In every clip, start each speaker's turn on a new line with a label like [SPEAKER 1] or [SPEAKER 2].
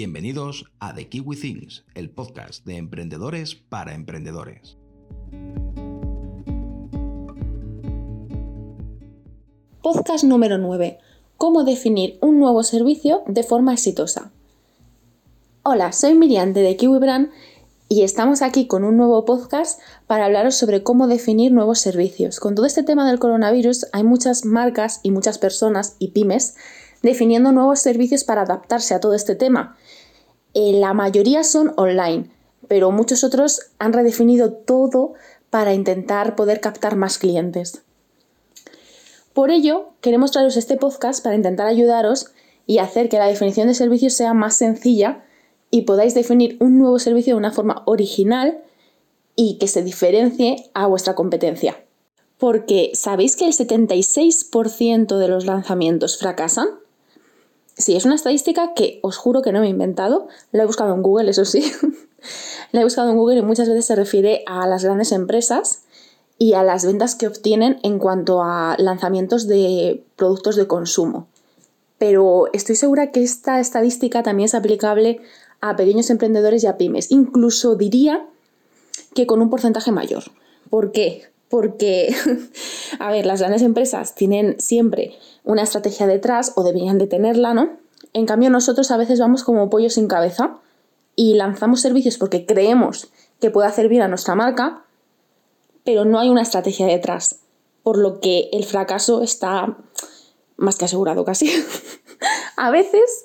[SPEAKER 1] Bienvenidos a The Kiwi Things, el podcast de emprendedores para emprendedores.
[SPEAKER 2] Podcast número 9. ¿Cómo definir un nuevo servicio de forma exitosa? Hola, soy Miriam de The Kiwi Brand y estamos aquí con un nuevo podcast para hablaros sobre cómo definir nuevos servicios. Con todo este tema del coronavirus hay muchas marcas y muchas personas y pymes definiendo nuevos servicios para adaptarse a todo este tema. Eh, la mayoría son online, pero muchos otros han redefinido todo para intentar poder captar más clientes. Por ello, queremos traeros este podcast para intentar ayudaros y hacer que la definición de servicios sea más sencilla y podáis definir un nuevo servicio de una forma original y que se diferencie a vuestra competencia. Porque ¿sabéis que el 76% de los lanzamientos fracasan? Sí, es una estadística que os juro que no me he inventado. La he buscado en Google, eso sí. la he buscado en Google y muchas veces se refiere a las grandes empresas y a las ventas que obtienen en cuanto a lanzamientos de productos de consumo. Pero estoy segura que esta estadística también es aplicable a pequeños emprendedores y a pymes. Incluso diría que con un porcentaje mayor. ¿Por qué? Porque, a ver, las grandes empresas tienen siempre una estrategia detrás o deberían de tenerla, ¿no? En cambio, nosotros a veces vamos como pollo sin cabeza y lanzamos servicios porque creemos que puede hacer bien a nuestra marca, pero no hay una estrategia detrás, por lo que el fracaso está más que asegurado casi. a veces,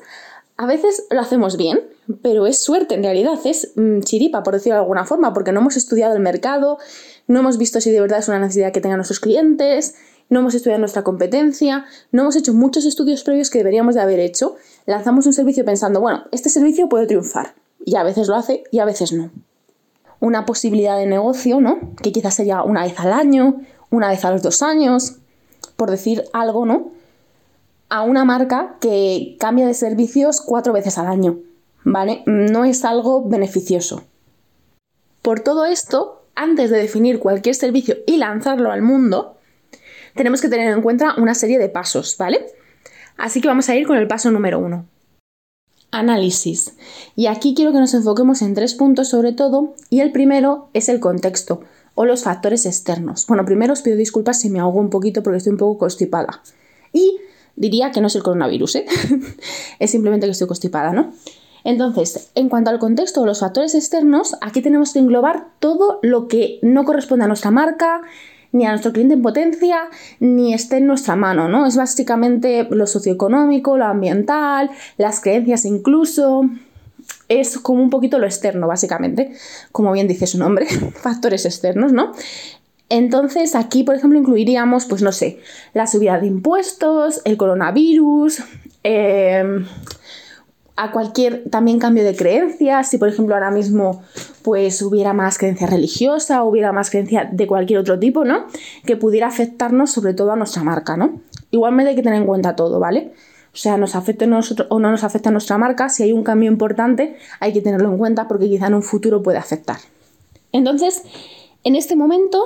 [SPEAKER 2] a veces lo hacemos bien, pero es suerte en realidad, es mm, chiripa, por decirlo de alguna forma, porque no hemos estudiado el mercado, no hemos visto si de verdad es una necesidad que tengan nuestros clientes, no hemos estudiado nuestra competencia, no hemos hecho muchos estudios previos que deberíamos de haber hecho. Lanzamos un servicio pensando, bueno, este servicio puede triunfar. Y a veces lo hace y a veces no. Una posibilidad de negocio, ¿no? Que quizás sería una vez al año, una vez a los dos años, por decir algo, ¿no? A una marca que cambia de servicios cuatro veces al año, ¿vale? No es algo beneficioso. Por todo esto, antes de definir cualquier servicio y lanzarlo al mundo, tenemos que tener en cuenta una serie de pasos, ¿vale? Así que vamos a ir con el paso número uno. Análisis. Y aquí quiero que nos enfoquemos en tres puntos sobre todo, y el primero es el contexto o los factores externos. Bueno, primero os pido disculpas si me ahogo un poquito porque estoy un poco constipada. Y diría que no es el coronavirus, ¿eh? es simplemente que estoy constipada, ¿no? Entonces, en cuanto al contexto o los factores externos, aquí tenemos que englobar todo lo que no corresponde a nuestra marca, ni a nuestro cliente en potencia, ni esté en nuestra mano, ¿no? Es básicamente lo socioeconómico, lo ambiental, las creencias incluso. Es como un poquito lo externo, básicamente, como bien dice su nombre, factores externos, ¿no? Entonces aquí, por ejemplo, incluiríamos, pues no sé, la subida de impuestos, el coronavirus, eh, a cualquier también cambio de creencias, si por ejemplo ahora mismo pues hubiera más creencia religiosa, hubiera más creencia de cualquier otro tipo, ¿no? Que pudiera afectarnos sobre todo a nuestra marca, ¿no? Igualmente hay que tener en cuenta todo, ¿vale? O sea, nos afecte nosotros o no nos afecta a nuestra marca, si hay un cambio importante hay que tenerlo en cuenta porque quizá en un futuro puede afectar. Entonces, en este momento,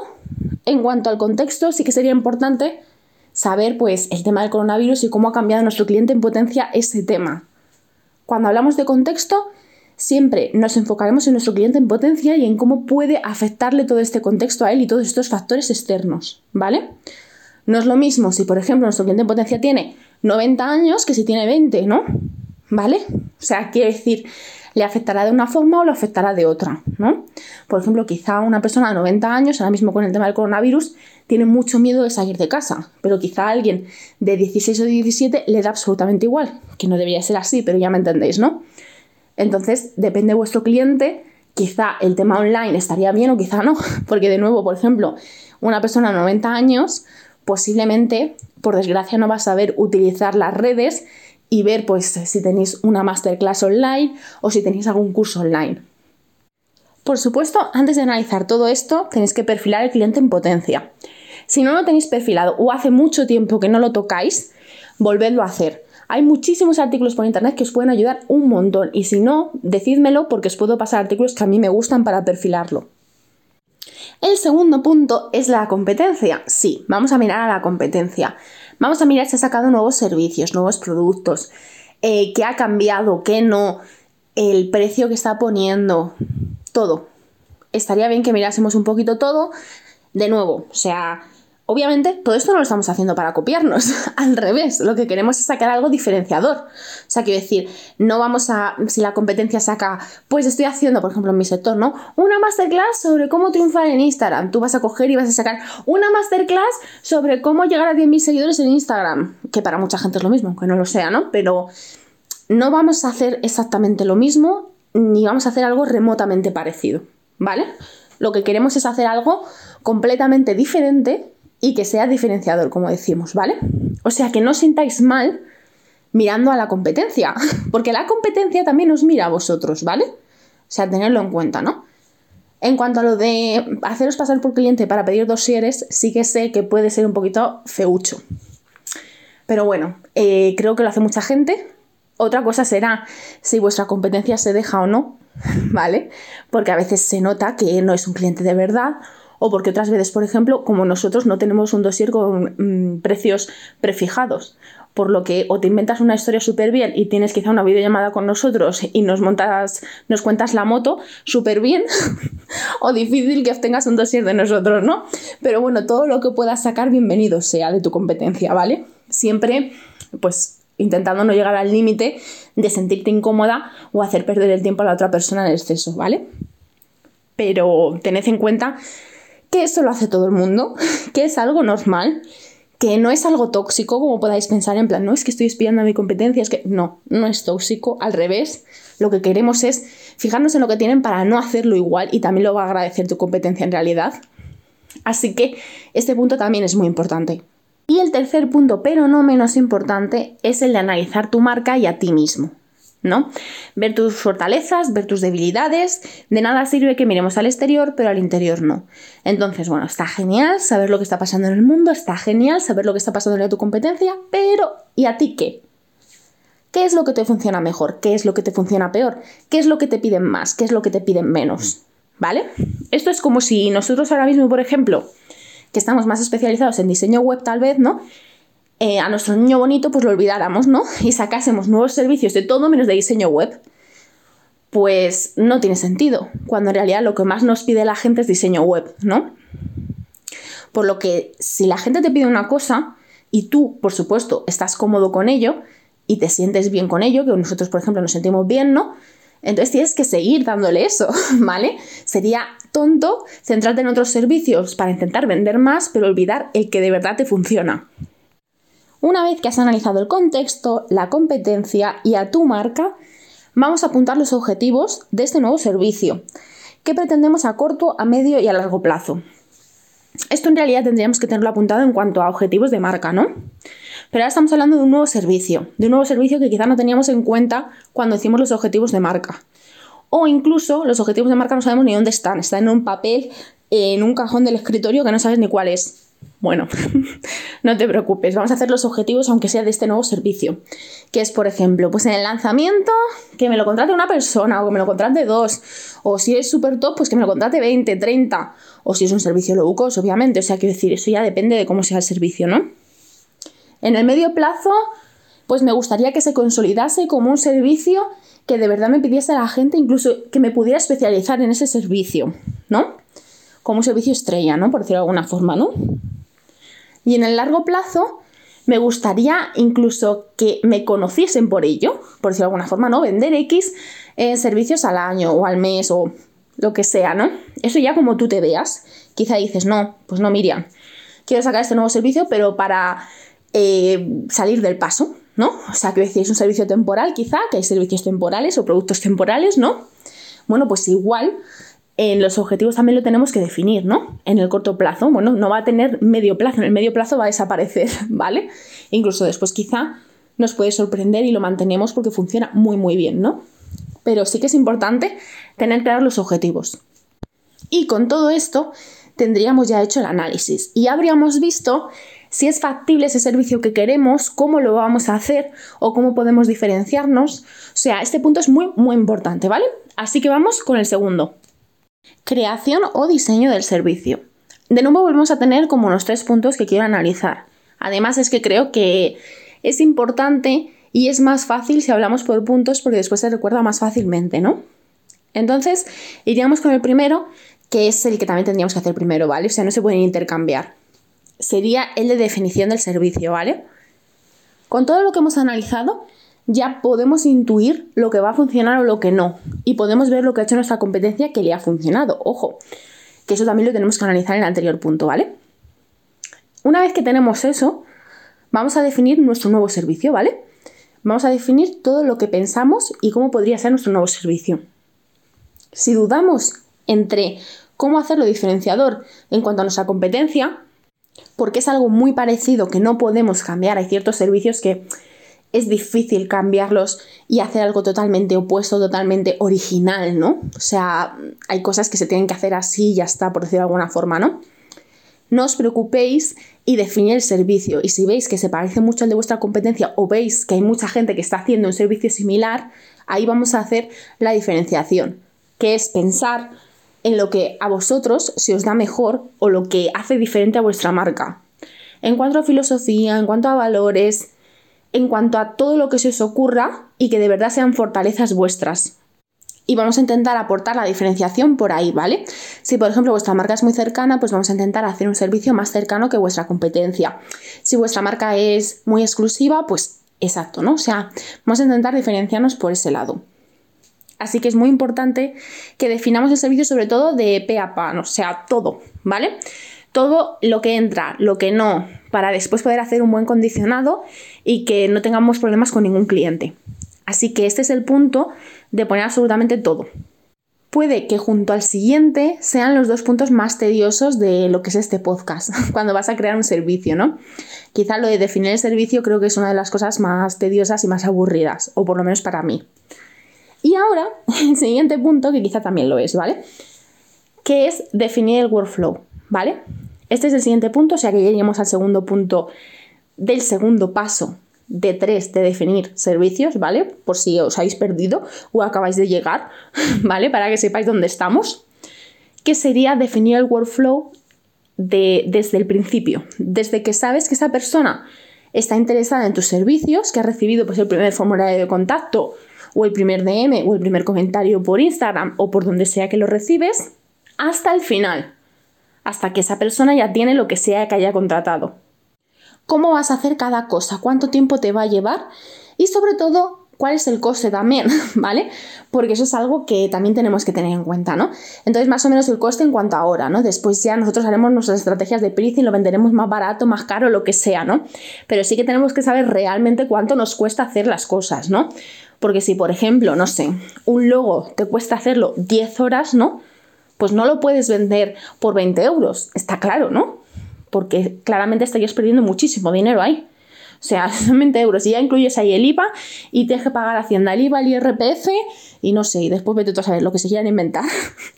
[SPEAKER 2] en cuanto al contexto, sí que sería importante saber pues el tema del coronavirus y cómo ha cambiado nuestro cliente en potencia ese tema, cuando hablamos de contexto, siempre nos enfocaremos en nuestro cliente en potencia y en cómo puede afectarle todo este contexto a él y todos estos factores externos, ¿vale? No es lo mismo si, por ejemplo, nuestro cliente en potencia tiene 90 años que si tiene 20, ¿no? ¿Vale? O sea, quiere decir, le afectará de una forma o le afectará de otra, ¿no? Por ejemplo, quizá una persona de 90 años, ahora mismo con el tema del coronavirus, tiene mucho miedo de salir de casa, pero quizá alguien de 16 o 17 le da absolutamente igual, que no debería ser así, pero ya me entendéis, ¿no? Entonces, depende de vuestro cliente, quizá el tema online estaría bien o quizá no, porque de nuevo, por ejemplo, una persona de 90 años posiblemente, por desgracia, no va a saber utilizar las redes y ver pues si tenéis una masterclass online o si tenéis algún curso online. Por supuesto, antes de analizar todo esto, tenéis que perfilar el cliente en potencia. Si no lo tenéis perfilado o hace mucho tiempo que no lo tocáis, volvedlo a hacer. Hay muchísimos artículos por internet que os pueden ayudar un montón y si no, decídmelo porque os puedo pasar artículos que a mí me gustan para perfilarlo. El segundo punto es la competencia. Sí, vamos a mirar a la competencia. Vamos a mirar si ha sacado nuevos servicios, nuevos productos, eh, qué ha cambiado, qué no. el precio que está poniendo, todo. Estaría bien que mirásemos un poquito todo. De nuevo, o sea, Obviamente, todo esto no lo estamos haciendo para copiarnos, al revés, lo que queremos es sacar algo diferenciador. O sea, quiero decir, no vamos a, si la competencia saca, pues estoy haciendo, por ejemplo, en mi sector, ¿no? Una masterclass sobre cómo triunfar en Instagram. Tú vas a coger y vas a sacar una masterclass sobre cómo llegar a 10.000 seguidores en Instagram, que para mucha gente es lo mismo, que no lo sea, ¿no? Pero no vamos a hacer exactamente lo mismo, ni vamos a hacer algo remotamente parecido, ¿vale? Lo que queremos es hacer algo completamente diferente y que sea diferenciador, como decimos, ¿vale? O sea, que no os sintáis mal mirando a la competencia, porque la competencia también os mira a vosotros, ¿vale? O sea, tenerlo en cuenta, ¿no? En cuanto a lo de haceros pasar por cliente para pedir dosieres, sí que sé que puede ser un poquito feucho. Pero bueno, eh, creo que lo hace mucha gente. Otra cosa será si vuestra competencia se deja o no, ¿vale? Porque a veces se nota que no es un cliente de verdad o porque otras veces, por ejemplo, como nosotros no tenemos un dossier con mm, precios prefijados, por lo que o te inventas una historia súper bien y tienes quizá una videollamada con nosotros y nos montas, nos cuentas la moto súper bien, o difícil que obtengas un dossier de nosotros, ¿no? Pero bueno, todo lo que puedas sacar, bienvenido sea de tu competencia, ¿vale? Siempre, pues intentando no llegar al límite de sentirte incómoda o hacer perder el tiempo a la otra persona en exceso, ¿vale? Pero tened en cuenta que eso lo hace todo el mundo, que es algo normal, que no es algo tóxico como podáis pensar en plan, no es que estoy espiando a mi competencia, es que no, no es tóxico, al revés, lo que queremos es fijarnos en lo que tienen para no hacerlo igual y también lo va a agradecer tu competencia en realidad. Así que este punto también es muy importante. Y el tercer punto, pero no menos importante, es el de analizar tu marca y a ti mismo. ¿No? Ver tus fortalezas, ver tus debilidades, de nada sirve que miremos al exterior, pero al interior no. Entonces, bueno, está genial saber lo que está pasando en el mundo, está genial saber lo que está pasando en tu competencia, pero ¿y a ti qué? ¿Qué es lo que te funciona mejor? ¿Qué es lo que te funciona peor? ¿Qué es lo que te piden más? ¿Qué es lo que te piden menos? ¿Vale? Esto es como si nosotros ahora mismo, por ejemplo, que estamos más especializados en diseño web tal vez, ¿no? Eh, a nuestro niño bonito pues lo olvidáramos, ¿no? Y sacásemos nuevos servicios de todo menos de diseño web, pues no tiene sentido, cuando en realidad lo que más nos pide la gente es diseño web, ¿no? Por lo que si la gente te pide una cosa y tú, por supuesto, estás cómodo con ello y te sientes bien con ello, que nosotros, por ejemplo, nos sentimos bien, ¿no? Entonces tienes que seguir dándole eso, ¿vale? Sería tonto centrarte en otros servicios para intentar vender más, pero olvidar el que de verdad te funciona. Una vez que has analizado el contexto, la competencia y a tu marca, vamos a apuntar los objetivos de este nuevo servicio, que pretendemos a corto, a medio y a largo plazo. Esto en realidad tendríamos que tenerlo apuntado en cuanto a objetivos de marca, ¿no? Pero ahora estamos hablando de un nuevo servicio, de un nuevo servicio que quizá no teníamos en cuenta cuando hicimos los objetivos de marca. O incluso los objetivos de marca no sabemos ni dónde están, están en un papel, en un cajón del escritorio que no sabes ni cuál es. Bueno, no te preocupes, vamos a hacer los objetivos aunque sea de este nuevo servicio. Que es, por ejemplo, pues en el lanzamiento, que me lo contrate una persona o que me lo contrate dos. O si es súper top, pues que me lo contrate 20, 30. O si es un servicio low cost, obviamente. O sea, quiero decir, eso ya depende de cómo sea el servicio, ¿no? En el medio plazo, pues me gustaría que se consolidase como un servicio que de verdad me pidiese a la gente, incluso que me pudiera especializar en ese servicio, ¿no? Como un servicio estrella, ¿no? Por decirlo de alguna forma, ¿no? Y en el largo plazo me gustaría incluso que me conociesen por ello, por decirlo de alguna forma, ¿no? Vender X eh, servicios al año o al mes o lo que sea, ¿no? Eso ya como tú te veas. Quizá dices, no, pues no, Miriam, quiero sacar este nuevo servicio, pero para eh, salir del paso, ¿no? O sea, que decir, es un servicio temporal, quizá, que hay servicios temporales o productos temporales, ¿no? Bueno, pues igual en los objetivos también lo tenemos que definir, ¿no? En el corto plazo, bueno, no va a tener medio plazo, en el medio plazo va a desaparecer, ¿vale? Incluso después quizá nos puede sorprender y lo mantenemos porque funciona muy muy bien, ¿no? Pero sí que es importante tener claros los objetivos. Y con todo esto tendríamos ya hecho el análisis y habríamos visto si es factible ese servicio que queremos, cómo lo vamos a hacer o cómo podemos diferenciarnos. O sea, este punto es muy muy importante, ¿vale? Así que vamos con el segundo. Creación o diseño del servicio. De nuevo volvemos a tener como unos tres puntos que quiero analizar. Además es que creo que es importante y es más fácil si hablamos por puntos porque después se recuerda más fácilmente, ¿no? Entonces, iríamos con el primero, que es el que también tendríamos que hacer primero, ¿vale? O sea, no se pueden intercambiar. Sería el de definición del servicio, ¿vale? Con todo lo que hemos analizado, ya podemos intuir lo que va a funcionar o lo que no. Y podemos ver lo que ha hecho nuestra competencia que le ha funcionado. Ojo, que eso también lo tenemos que analizar en el anterior punto, ¿vale? Una vez que tenemos eso, vamos a definir nuestro nuevo servicio, ¿vale? Vamos a definir todo lo que pensamos y cómo podría ser nuestro nuevo servicio. Si dudamos entre cómo hacerlo diferenciador en cuanto a nuestra competencia, porque es algo muy parecido que no podemos cambiar, hay ciertos servicios que es difícil cambiarlos y hacer algo totalmente opuesto, totalmente original, ¿no? O sea, hay cosas que se tienen que hacer así y ya está, por decirlo de alguna forma, ¿no? No os preocupéis y definir el servicio. Y si veis que se parece mucho al de vuestra competencia o veis que hay mucha gente que está haciendo un servicio similar, ahí vamos a hacer la diferenciación, que es pensar en lo que a vosotros se os da mejor o lo que hace diferente a vuestra marca. En cuanto a filosofía, en cuanto a valores, en cuanto a todo lo que se os ocurra y que de verdad sean fortalezas vuestras. Y vamos a intentar aportar la diferenciación por ahí, ¿vale? Si por ejemplo vuestra marca es muy cercana, pues vamos a intentar hacer un servicio más cercano que vuestra competencia. Si vuestra marca es muy exclusiva, pues exacto, ¿no? O sea, vamos a intentar diferenciarnos por ese lado. Así que es muy importante que definamos el servicio sobre todo de pe a pa, o sea, todo, ¿vale? Todo lo que entra, lo que no, para después poder hacer un buen condicionado y que no tengamos problemas con ningún cliente. Así que este es el punto de poner absolutamente todo. Puede que junto al siguiente sean los dos puntos más tediosos de lo que es este podcast, cuando vas a crear un servicio, ¿no? Quizá lo de definir el servicio creo que es una de las cosas más tediosas y más aburridas, o por lo menos para mí. Y ahora, el siguiente punto, que quizá también lo es, ¿vale? Que es definir el workflow, ¿vale? Este es el siguiente punto, o sea que ya iríamos al segundo punto del segundo paso de tres de definir servicios, ¿vale? Por si os habéis perdido o acabáis de llegar, ¿vale? Para que sepáis dónde estamos. Que sería definir el workflow de, desde el principio, desde que sabes que esa persona está interesada en tus servicios, que ha recibido pues, el primer formulario de contacto o el primer DM o el primer comentario por Instagram o por donde sea que lo recibes, hasta el final, hasta que esa persona ya tiene lo que sea que haya contratado. ¿Cómo vas a hacer cada cosa? ¿Cuánto tiempo te va a llevar? Y sobre todo, ¿cuál es el coste también? ¿Vale? Porque eso es algo que también tenemos que tener en cuenta, ¿no? Entonces, más o menos el coste en cuanto a hora, ¿no? Después ya nosotros haremos nuestras estrategias de pricing, lo venderemos más barato, más caro, lo que sea, ¿no? Pero sí que tenemos que saber realmente cuánto nos cuesta hacer las cosas, ¿no? Porque si, por ejemplo, no sé, un logo te cuesta hacerlo 10 horas, ¿no? Pues no lo puedes vender por 20 euros, está claro, ¿no? Porque claramente estarías perdiendo muchísimo dinero ahí. O sea, son 20 euros y ya incluyes ahí el IVA y tienes que pagar Hacienda el IVA, el IRPF y no sé, y después vete tú a saber lo que se quieran inventar.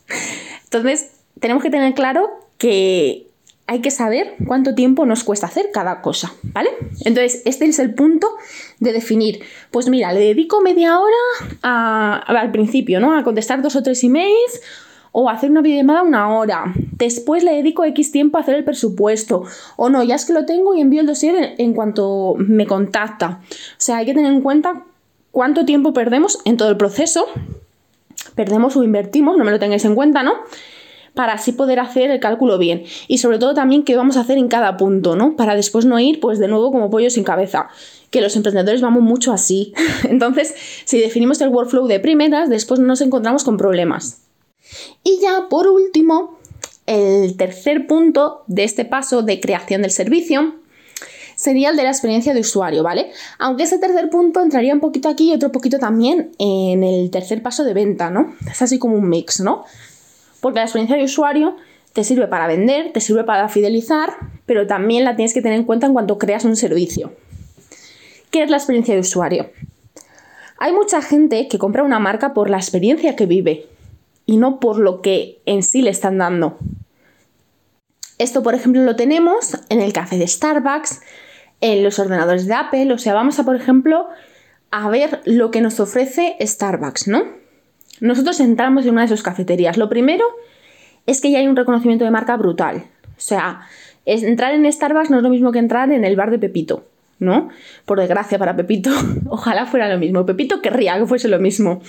[SPEAKER 2] Entonces, tenemos que tener claro que hay que saber cuánto tiempo nos cuesta hacer cada cosa, ¿vale? Entonces, este es el punto de definir, pues mira, le dedico media hora al principio, ¿no? A contestar dos o tres emails o hacer una videollamada una hora. Después le dedico X tiempo a hacer el presupuesto. O no, ya es que lo tengo y envío el dossier en, cuanto me contacta. O sea, hay que tener en cuenta cuánto tiempo perdemos en todo el proceso. Perdemos o invertimos, no me lo tengáis en cuenta, ¿no? Para así poder hacer el cálculo bien. Y sobre todo también qué vamos a hacer en cada punto, ¿no? Para después no ir, pues de nuevo, como pollo sin cabeza que los emprendedores vamos mucho así. Entonces, si definimos el workflow de primeras, después nos encontramos con problemas. Y ya por último, el tercer punto de este paso de creación del servicio sería el de la experiencia de usuario, ¿vale? Aunque ese tercer punto entraría un poquito aquí y otro poquito también en el tercer paso de venta, ¿no? Es así como un mix, ¿no? Porque la experiencia de usuario te sirve para vender, te sirve para fidelizar, pero también la tienes que tener en cuenta en cuanto creas un servicio. ¿Qué es la experiencia de usuario? Hay mucha gente que compra una marca por la experiencia que vive, y no por lo que en sí le están dando. Esto, por ejemplo, lo tenemos en el café de Starbucks, en los ordenadores de Apple, o sea, vamos a, por ejemplo, a ver lo que nos ofrece Starbucks, ¿no? Nosotros entramos en una de sus cafeterías. Lo primero es que ya hay un reconocimiento de marca brutal. O sea, entrar en Starbucks no es lo mismo que entrar en el bar de Pepito. ¿no? Por desgracia para Pepito, ojalá fuera lo mismo. Pepito querría que fuese lo mismo.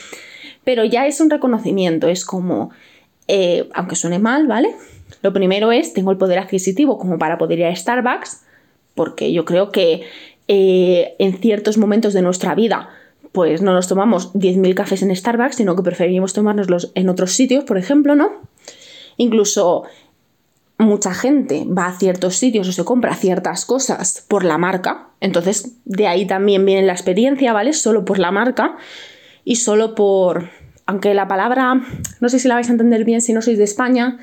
[SPEAKER 2] Pero ya es un reconocimiento, es como, eh, aunque suene mal, ¿vale? Lo primero es, tengo el poder adquisitivo como para poder ir a Starbucks, porque yo creo que eh, en ciertos momentos de nuestra vida pues no nos tomamos 10.000 cafés en Starbucks, sino que preferimos tomárnoslos en otros sitios, por ejemplo, ¿no? Incluso mucha gente va a ciertos sitios o se compra ciertas cosas por la marca, entonces de ahí también viene la experiencia, ¿vale? Solo por la marca y solo por, aunque la palabra, no sé si la vais a entender bien si no sois de España,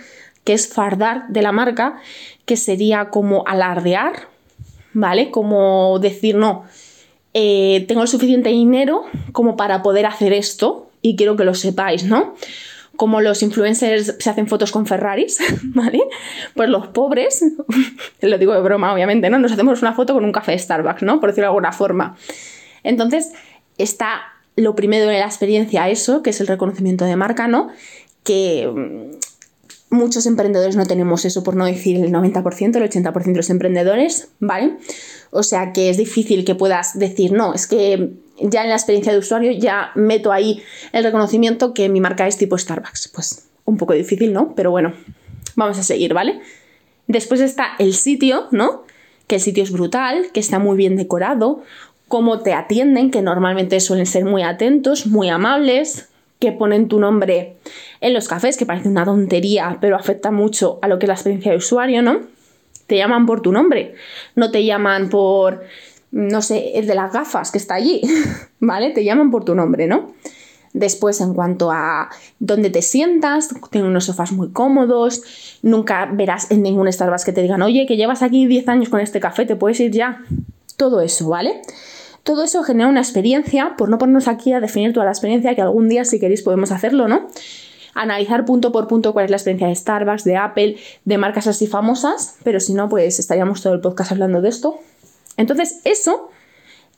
[SPEAKER 2] que es fardar de la marca, que sería como alardear, ¿vale? Como decir, no, eh, tengo el suficiente dinero como para poder hacer esto y quiero que lo sepáis, ¿no? Como los influencers se hacen fotos con Ferraris, ¿vale? Pues los pobres, lo digo de broma, obviamente, ¿no? Nos hacemos una foto con un café de Starbucks, ¿no? Por decirlo de alguna forma. Entonces, está lo primero de la experiencia, eso, que es el reconocimiento de marca, ¿no? Que mm, muchos emprendedores no tenemos eso, por no decir el 90%, el 80% de los emprendedores, ¿vale? O sea que es difícil que puedas decir, no, es que ya en la experiencia de usuario ya meto ahí el reconocimiento que mi marca es tipo Starbucks. Pues un poco difícil, ¿no? Pero bueno, vamos a seguir, ¿vale? Después está el sitio, ¿no? Que el sitio es brutal, que está muy bien decorado, cómo te atienden, que normalmente suelen ser muy atentos, muy amables, que ponen tu nombre en los cafés, que parece una tontería, pero afecta mucho a lo que es la experiencia de usuario, ¿no? te llaman por tu nombre, no te llaman por, no sé, el de las gafas que está allí, ¿vale? Te llaman por tu nombre, ¿no? Después, en cuanto a dónde te sientas, tienen unos sofás muy cómodos, nunca verás en ningún Starbucks que te digan, oye, que llevas aquí 10 años con este café, te puedes ir ya. Todo eso, ¿vale? Todo eso genera una experiencia, por no ponernos aquí a definir toda la experiencia, que algún día, si queréis, podemos hacerlo, ¿no? analizar punto por punto cuál es la experiencia de Starbucks, de Apple, de marcas así famosas, pero si no, pues estaríamos todo el podcast hablando de esto. Entonces, eso,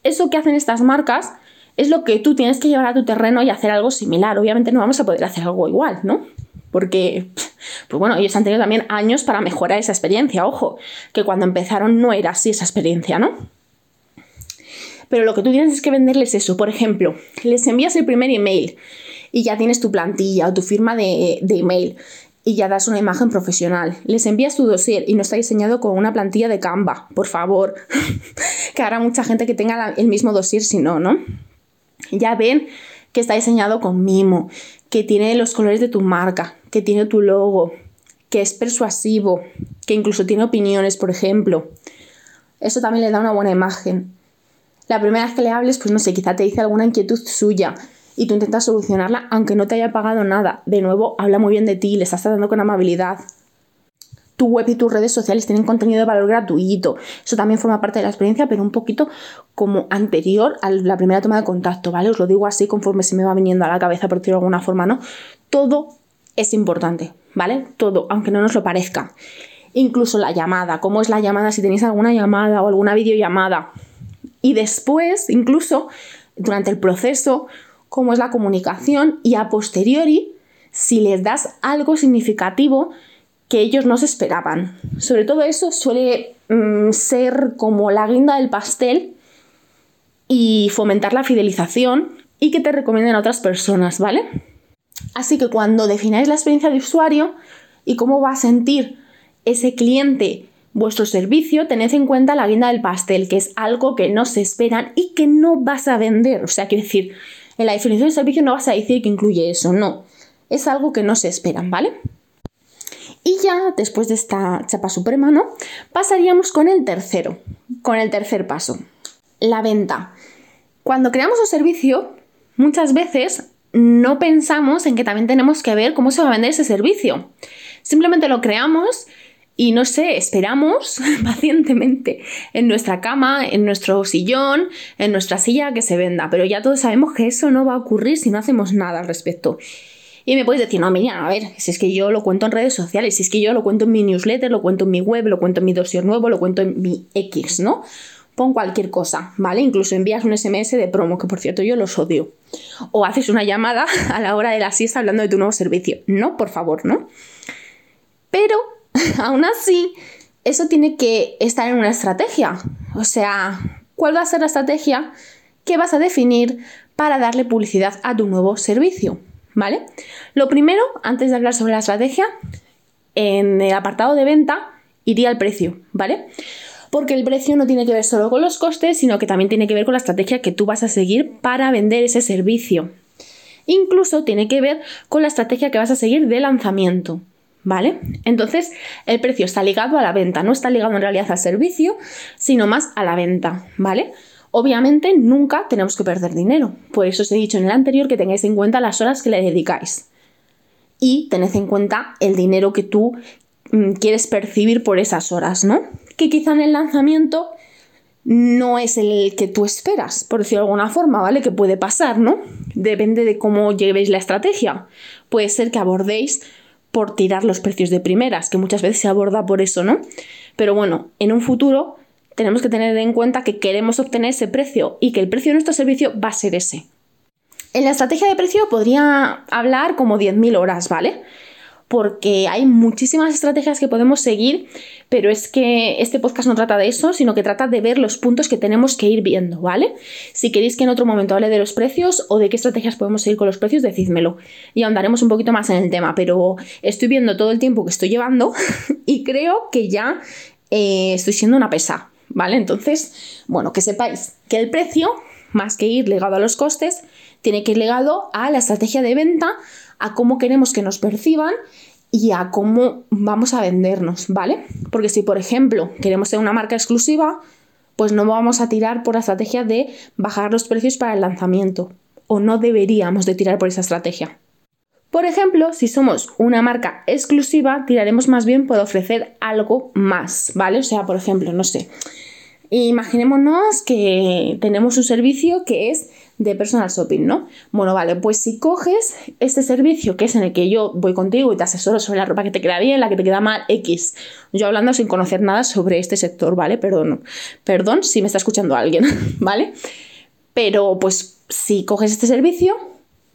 [SPEAKER 2] eso que hacen estas marcas, es lo que tú tienes que llevar a tu terreno y hacer algo similar. Obviamente no vamos a poder hacer algo igual, ¿no? Porque, pues bueno, ellos han tenido también años para mejorar esa experiencia. Ojo, que cuando empezaron no era así esa experiencia, ¿no? Pero lo que tú tienes es que venderles eso. Por ejemplo, les envías el primer email y ya tienes tu plantilla o tu firma de, email y ya das una imagen profesional. Les envías tu dossier y no está diseñado con una plantilla de Canva, por favor. que habrá mucha gente que tenga el mismo dossier si no, ¿no? Ya ven que está diseñado con mimo, que tiene los colores de tu marca, que tiene tu logo, que es persuasivo, que incluso tiene opiniones, por ejemplo. Eso también le da una buena imagen. La primera vez que le hables, pues no sé, quizá te dice alguna inquietud suya y tú intentas solucionarla aunque no te haya pagado nada. De nuevo, habla muy bien de ti, le estás tratando con amabilidad. Tu web y tus redes sociales tienen contenido de valor gratuito. Eso también forma parte de la experiencia, pero un poquito como anterior a la primera toma de contacto, ¿vale? Os lo digo así conforme se me va viniendo a la cabeza, por decirlo de alguna forma, ¿no? Todo es importante, ¿vale? Todo, aunque no nos lo parezca. Incluso la llamada, cómo es la llamada, si tenéis alguna llamada o alguna videollamada. Y después, incluso durante el proceso, cómo es la comunicación y a posteriori si les das algo significativo que ellos no se esperaban. Sobre todo eso suele mm, ser como la guinda del pastel y fomentar la fidelización y que te recomienden a otras personas, ¿vale? Así que cuando defináis la experiencia de usuario y cómo va a sentir ese cliente vuestro servicio, tened en cuenta la guinda del pastel, que es algo que no se esperan y que no vas a vender. O sea, quiero decir, en la definición de servicio no vas a decir que incluye eso, no. Es algo que no se esperan, ¿vale? Y ya después de esta chapa suprema, ¿no? Pasaríamos con el tercero, con el tercer paso, la venta. Cuando creamos un servicio, muchas veces no pensamos en que también tenemos que ver cómo se va a vender ese servicio. Simplemente lo creamos y no sé, esperamos pacientemente en nuestra cama, en nuestro sillón, en nuestra silla que se venda, pero ya todos sabemos que eso no va a ocurrir si no hacemos nada al respecto. Y me puedes decir, no, Miriam, a ver, si es que yo lo cuento en redes sociales, si es que yo lo cuento en mi newsletter, lo cuento en mi web, lo cuento en mi dossier nuevo, lo cuento en mi X, ¿no? Pon cualquier cosa, ¿vale? Incluso envías un SMS de promo, que por cierto yo los odio. O haces una llamada a la hora de la siesta hablando de tu nuevo servicio. No, por favor, ¿no? Pero aún así, eso tiene que estar en una estrategia. O sea, cuál va a ser la estrategia que vas a definir para darle publicidad a tu nuevo servicio, ¿vale? Lo primero, antes de hablar sobre la estrategia, en el apartado de venta iría el precio, ¿vale? Porque el precio no tiene que ver solo con los costes, sino que también tiene que ver con la estrategia que tú vas a seguir para vender ese servicio. Incluso tiene que ver con la estrategia que vas a seguir de lanzamiento. ¿Vale? Entonces, el precio está ligado a la venta, no está ligado en realidad al servicio, sino más a la venta, ¿vale? Obviamente, nunca tenemos que perder dinero. Por eso os he dicho en el anterior que tengáis en cuenta las horas que le dedicáis. Y tened en cuenta el dinero que tú mm, quieres percibir por esas horas, ¿no? Que quizá en el lanzamiento no es el que tú esperas, por decirlo de alguna forma, ¿vale? Que puede pasar, ¿no? Depende de cómo llevéis la estrategia. Puede ser que abordéis por tirar los precios de primeras, que muchas veces se aborda por eso, ¿no? Pero bueno, en un futuro tenemos que tener en cuenta que queremos obtener ese precio y que el precio de nuestro servicio va a ser ese. En la estrategia de precio podría hablar como 10.000 horas, ¿vale? Porque hay muchísimas estrategias que podemos seguir, pero es que este podcast no trata de eso, sino que trata de ver los puntos que tenemos que ir viendo, ¿vale? Si queréis que en otro momento hable de los precios o de qué estrategias podemos seguir con los precios, decídmelo y ahondaremos un poquito más en el tema, pero estoy viendo todo el tiempo que estoy llevando y creo que ya eh, estoy siendo una pesa, ¿vale? Entonces, bueno, que sepáis que el precio, más que ir ligado a los costes, tiene que ir ligado a la estrategia de venta, a cómo queremos que nos perciban y a cómo vamos a vendernos, ¿vale? Porque si, por ejemplo, queremos ser una marca exclusiva, pues no vamos a tirar por la estrategia de bajar los precios para el lanzamiento, o no deberíamos de tirar por esa estrategia. Por ejemplo, si somos una marca exclusiva, tiraremos más bien por ofrecer algo más, ¿vale? O sea, por ejemplo, no sé, imaginémonos que tenemos un servicio que es de personal shopping, ¿no? Bueno, vale, pues si coges este servicio que es en el que yo voy contigo y te asesoro sobre la ropa que te queda bien, la que te queda mal, X. Yo hablando sin conocer nada sobre este sector, ¿vale? Perdón, perdón si me está escuchando alguien, ¿vale? Pero pues si coges este servicio,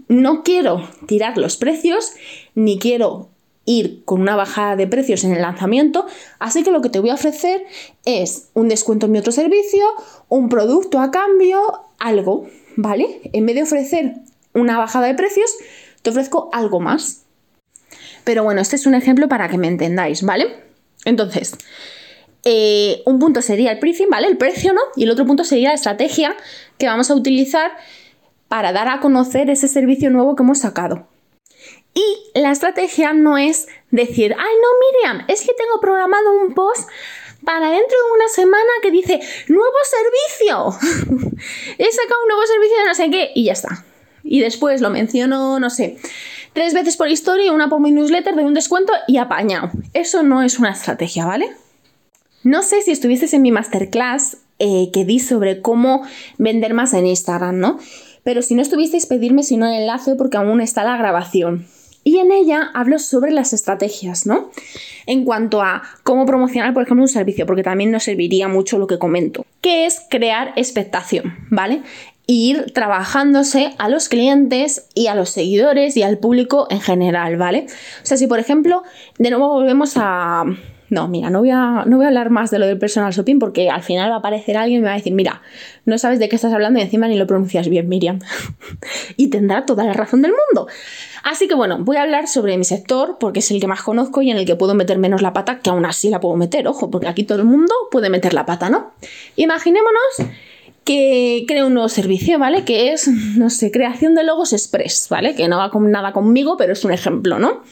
[SPEAKER 2] no quiero tirar los precios, ni quiero ir con una bajada de precios en el lanzamiento, así que lo que te voy a ofrecer es un descuento en mi otro servicio, un producto a cambio, algo, ¿vale? En vez de ofrecer una bajada de precios, te ofrezco algo más. Pero bueno, este es un ejemplo para que me entendáis, ¿vale? Entonces, eh, un punto sería el pricing, ¿vale? El precio, ¿no? Y el otro punto sería la estrategia que vamos a utilizar para dar a conocer ese servicio nuevo que hemos sacado. Y la estrategia no es decir, ay no, Miriam, es que tengo programado un post para dentro de una semana que dice nuevo servicio. He sacado un nuevo servicio de no sé qué y ya está. Y después lo menciono, no sé, tres veces por historia, una por mi newsletter de un descuento y apañado. Eso no es una estrategia, ¿vale? No sé si estuvieses en mi masterclass eh, que di sobre cómo vender más en Instagram, ¿no? Pero si no estuvisteis, pedirme si no el enlace porque aún está la grabación. Y en ella hablo sobre las estrategias, ¿no? En cuanto a cómo promocionar, por ejemplo, un servicio, porque también nos serviría mucho lo que comento, que es crear expectación, ¿vale? ir trabajándose a los clientes y a los seguidores y al público en general, ¿vale? O sea, si por ejemplo, de nuevo volvemos a... No, mira, no voy, a, no voy a hablar más de lo del personal shopping porque al final va a aparecer alguien y me va a decir, mira, no sabes de qué estás hablando y encima ni lo pronuncias bien, Miriam. y tendrá toda la razón del mundo. Así que bueno, voy a hablar sobre mi sector porque es el que más conozco y en el que puedo meter menos la pata, que aún así la puedo meter, ojo, porque aquí todo el mundo puede meter la pata, ¿no? Imaginémonos que creo un nuevo servicio, ¿vale? Que es, no sé, creación de logos express, ¿vale? Que no va con nada conmigo, pero es un ejemplo, ¿no?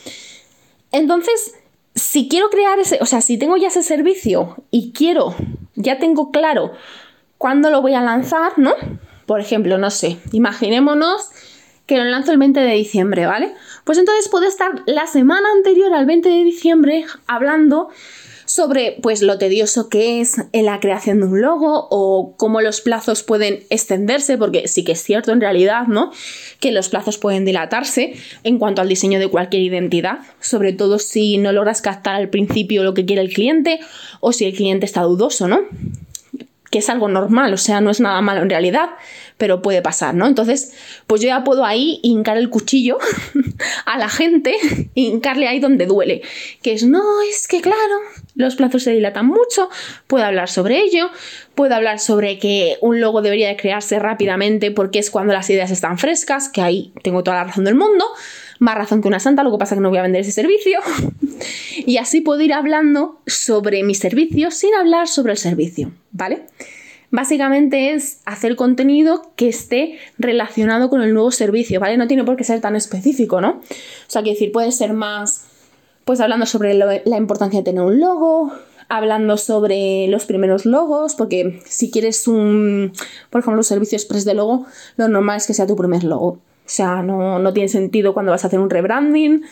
[SPEAKER 2] Entonces, si quiero crear ese, o sea, si tengo ya ese servicio y quiero, ya tengo claro cuándo lo voy a lanzar, ¿no? Por ejemplo, no sé, imaginémonos que lo lanzo el 20 de diciembre, ¿vale? Pues entonces puedo estar la semana anterior al 20 de diciembre hablando sobre pues lo tedioso que es en la creación de un logo o cómo los plazos pueden extenderse, porque sí que es cierto en realidad, ¿no? Que los plazos pueden dilatarse en cuanto al diseño de cualquier identidad, sobre todo si no logras captar al principio lo que quiere el cliente o si el cliente está dudoso, ¿no? Que es algo normal, o sea, no es nada malo en realidad, pero puede pasar, ¿no? Entonces, pues yo ya puedo ahí hincar el cuchillo a la gente, hincarle ahí donde duele, que es, no, es que claro, los plazos se dilatan mucho, puedo hablar sobre ello, puedo hablar sobre que un logo debería de crearse rápidamente porque es cuando las ideas están frescas, que ahí tengo toda la razón del mundo, más razón que una santa, lo que pasa es que no voy a vender ese servicio. y así puedo ir hablando sobre mi servicio sin hablar sobre el servicio, ¿vale? Básicamente es hacer contenido que esté relacionado con el nuevo servicio, ¿vale? No tiene por qué ser tan específico, ¿no? O sea, quiero decir, puede ser más, pues hablando sobre la importancia de tener un logo, hablando sobre los primeros logos, porque si quieres un, por ejemplo, un servicio express de logo, lo normal es que sea tu primer logo. O sea, no, no tiene sentido cuando vas a hacer un rebranding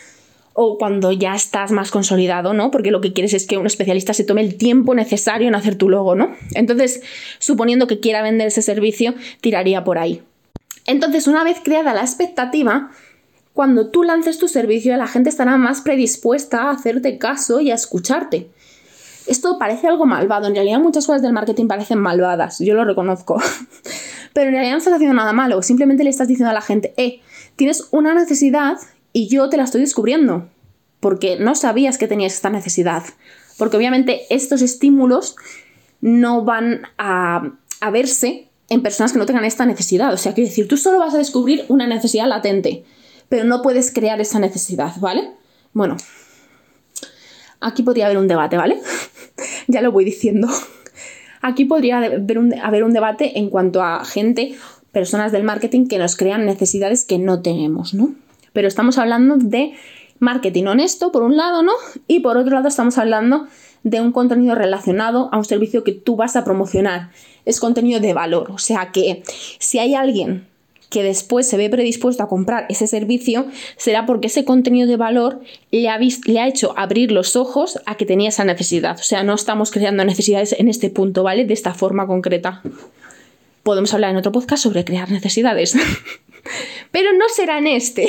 [SPEAKER 2] o cuando ya estás más consolidado, ¿no? Porque lo que quieres es que un especialista se tome el tiempo necesario en hacer tu logo, ¿no? Entonces, suponiendo que quiera vender ese servicio, tiraría por ahí. Entonces, una vez creada la expectativa, cuando tú lances tu servicio, la gente estará más predispuesta a hacerte caso y a escucharte. Esto parece algo malvado, en realidad muchas cosas del marketing parecen malvadas, yo lo reconozco. Pero en realidad no estás haciendo nada malo, simplemente le estás diciendo a la gente, eh, tienes una necesidad y yo te la estoy descubriendo, porque no sabías que tenías esta necesidad. Porque obviamente estos estímulos no van a, verse en personas que no tengan esta necesidad. O sea, quiero decir, tú solo vas a descubrir una necesidad latente, pero no puedes crear esa necesidad, ¿vale? Bueno, aquí podría haber un debate, ¿vale? ya lo voy diciendo. Aquí podría haber un, debate en cuanto a gente, personas del marketing que nos crean necesidades que no tenemos, ¿no? Pero estamos hablando de marketing honesto, por un lado, ¿no? Y por otro lado, estamos hablando de un contenido relacionado a un servicio que tú vas a promocionar. Es contenido de valor. O sea que si hay alguien que después se ve predispuesto a comprar ese servicio, será porque ese contenido de valor le ha, le ha hecho abrir los ojos a que tenía esa necesidad. O sea, no estamos creando necesidades en este punto, ¿vale? De esta forma concreta. Podemos hablar en otro podcast sobre crear necesidades. pero no será en este.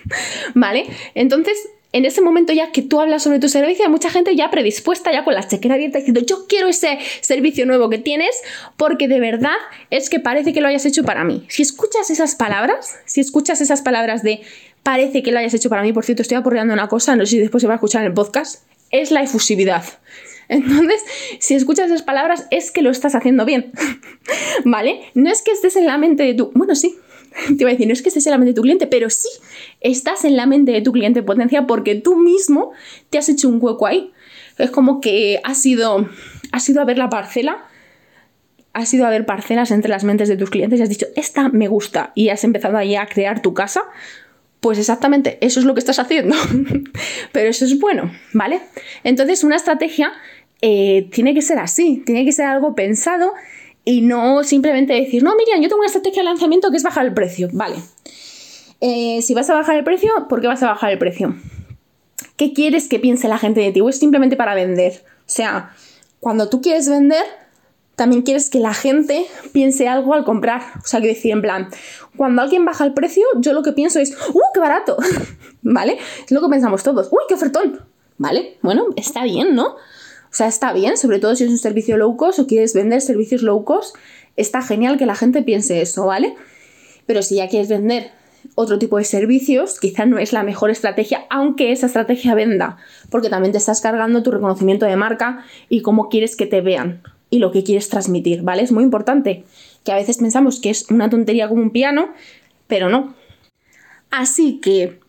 [SPEAKER 2] ¿Vale? Entonces, en ese momento ya que tú hablas sobre tu servicio, hay mucha gente ya predispuesta, ya con la chequera abierta, diciendo, yo quiero ese servicio nuevo que tienes, porque de verdad es que parece que lo hayas hecho para mí. Si escuchas esas palabras, si escuchas esas palabras de parece que lo hayas hecho para mí, por cierto, estoy aporreando una cosa, no sé si después se va a escuchar en el podcast, es la efusividad. Entonces, si escuchas esas palabras, es que lo estás haciendo bien. ¿Vale? No es que estés en la mente de tu. Bueno, sí, te iba a decir, no es que estés en la mente de tu cliente, pero sí estás en la mente de tu cliente potencial porque tú mismo te has hecho un hueco ahí. Es como que has ido, has a ver la parcela, has ido a ver parcelas entre las mentes de tus clientes y has dicho, esta me gusta, y has empezado ahí a crear tu casa. Pues exactamente, eso es lo que estás haciendo. pero eso es bueno, ¿vale? Entonces, una estrategia eh, tiene que ser así, tiene que ser algo pensado y no simplemente decir, no, Miriam, yo tengo una estrategia de lanzamiento que es bajar el precio. Vale. Eh, si vas a bajar el precio, ¿por qué vas a bajar el precio? ¿Qué quieres que piense la gente de ti? ¿O es simplemente para vender? O sea, cuando tú quieres vender, también quieres que la gente piense algo al comprar. O sea, que decir, en plan, cuando alguien baja el precio, yo lo que pienso es, ¡uh, qué barato! ¿Vale? Es lo que pensamos todos, ¡uy, qué ofertón! ¿Vale? Bueno, está bien, ¿no? O sea, está bien, sobre todo si es un servicio low cost o quieres vender servicios low cost, está genial que la gente piense eso, ¿vale? Pero si ya quieres vender otro tipo de servicios, quizá no es la mejor estrategia, aunque esa estrategia venda, porque también te estás cargando tu reconocimiento de marca y cómo quieres que te vean y lo que quieres transmitir, ¿vale? Es muy importante, que a veces pensamos que es una tontería como un piano, pero no. Así que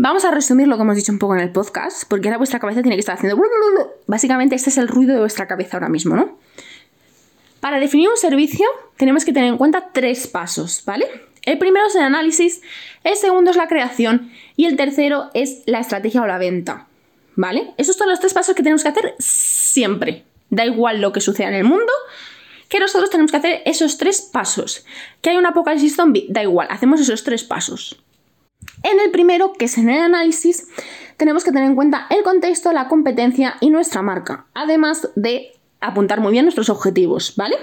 [SPEAKER 2] Vamos a resumir lo que hemos dicho un poco en el podcast, porque ahora vuestra cabeza tiene que estar haciendo... Básicamente este es el ruido de vuestra cabeza ahora mismo, ¿no? Para definir un servicio tenemos que tener en cuenta tres pasos, ¿vale? El primero es el análisis, el segundo es la creación y el tercero es la estrategia o la venta, ¿vale? Esos son los tres pasos que tenemos que hacer siempre. Da igual lo que suceda en el mundo, que nosotros tenemos que hacer esos tres pasos. Que hay un apocalipsis zombie, da igual, hacemos esos tres pasos. En el primero, que es en el análisis, tenemos que tener en cuenta el contexto, la competencia y nuestra marca, además de apuntar muy bien nuestros objetivos, ¿vale?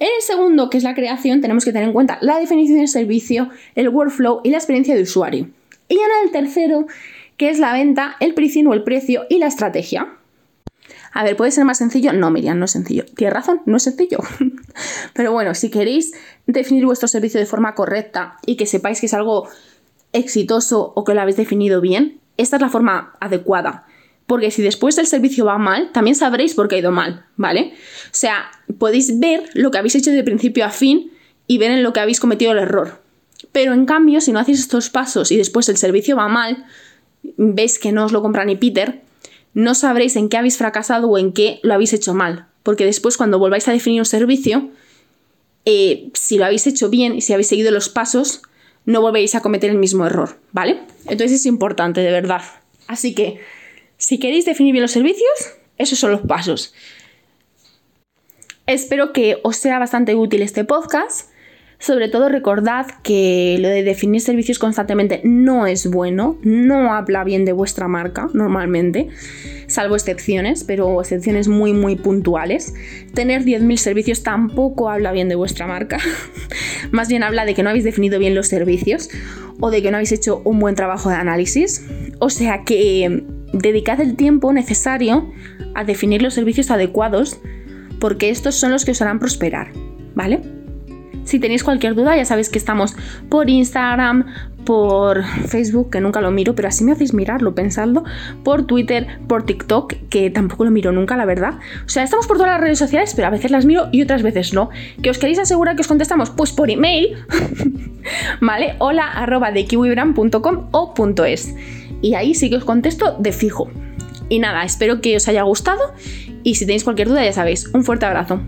[SPEAKER 2] En el segundo, que es la creación, tenemos que tener en cuenta la definición del servicio, el workflow y la experiencia de usuario. Y en el tercero, que es la venta, el pricing o el precio y la estrategia. A ver, ¿puede ser más sencillo? No, Miriam, no es sencillo. Tienes razón, no es sencillo. Pero bueno, si queréis definir vuestro servicio de forma correcta y que sepáis que es algo exitoso o que lo habéis definido bien, esta es la forma adecuada. Porque si después el servicio va mal, también sabréis por qué ha ido mal, ¿vale? O sea, podéis ver lo que habéis hecho de principio a fin y ver en lo que habéis cometido el error. Pero en cambio, si no hacéis estos pasos y después el servicio va mal, veis que no os lo compra ni Peter, no sabréis en qué habéis fracasado o en qué lo habéis hecho mal. Porque después cuando volváis a definir un servicio, eh, si lo habéis hecho bien y si habéis seguido los pasos, no volvéis a cometer el mismo error, ¿vale? Entonces es importante, de verdad. Así que, si queréis definir bien los servicios, esos son los pasos. Espero que os sea bastante útil este podcast. Sobre todo recordad que lo de definir servicios constantemente no es bueno, no habla bien de vuestra marca normalmente, salvo excepciones, pero excepciones muy muy puntuales. Tener 10.000 servicios tampoco habla bien de vuestra marca, más bien habla de que no habéis definido bien los servicios o de que no habéis hecho un buen trabajo de análisis. O sea que dedicad el tiempo necesario a definir los servicios adecuados porque estos son los que os harán prosperar, ¿vale? Si tenéis cualquier duda, ya sabéis que estamos por Instagram, por Facebook, que nunca lo miro, pero así me hacéis mirarlo, pensadlo, por Twitter, por TikTok, que tampoco lo miro nunca, la verdad. O sea, estamos por todas las redes sociales, pero a veces las miro y otras veces no. ¿Que os queréis asegurar que os contestamos? Pues por email, ¿vale? Hola arroba de kiwibrand.com o .es. Y ahí sí que os contesto de fijo. Y nada, espero que os haya gustado y si tenéis cualquier duda ya sabéis, un fuerte abrazo.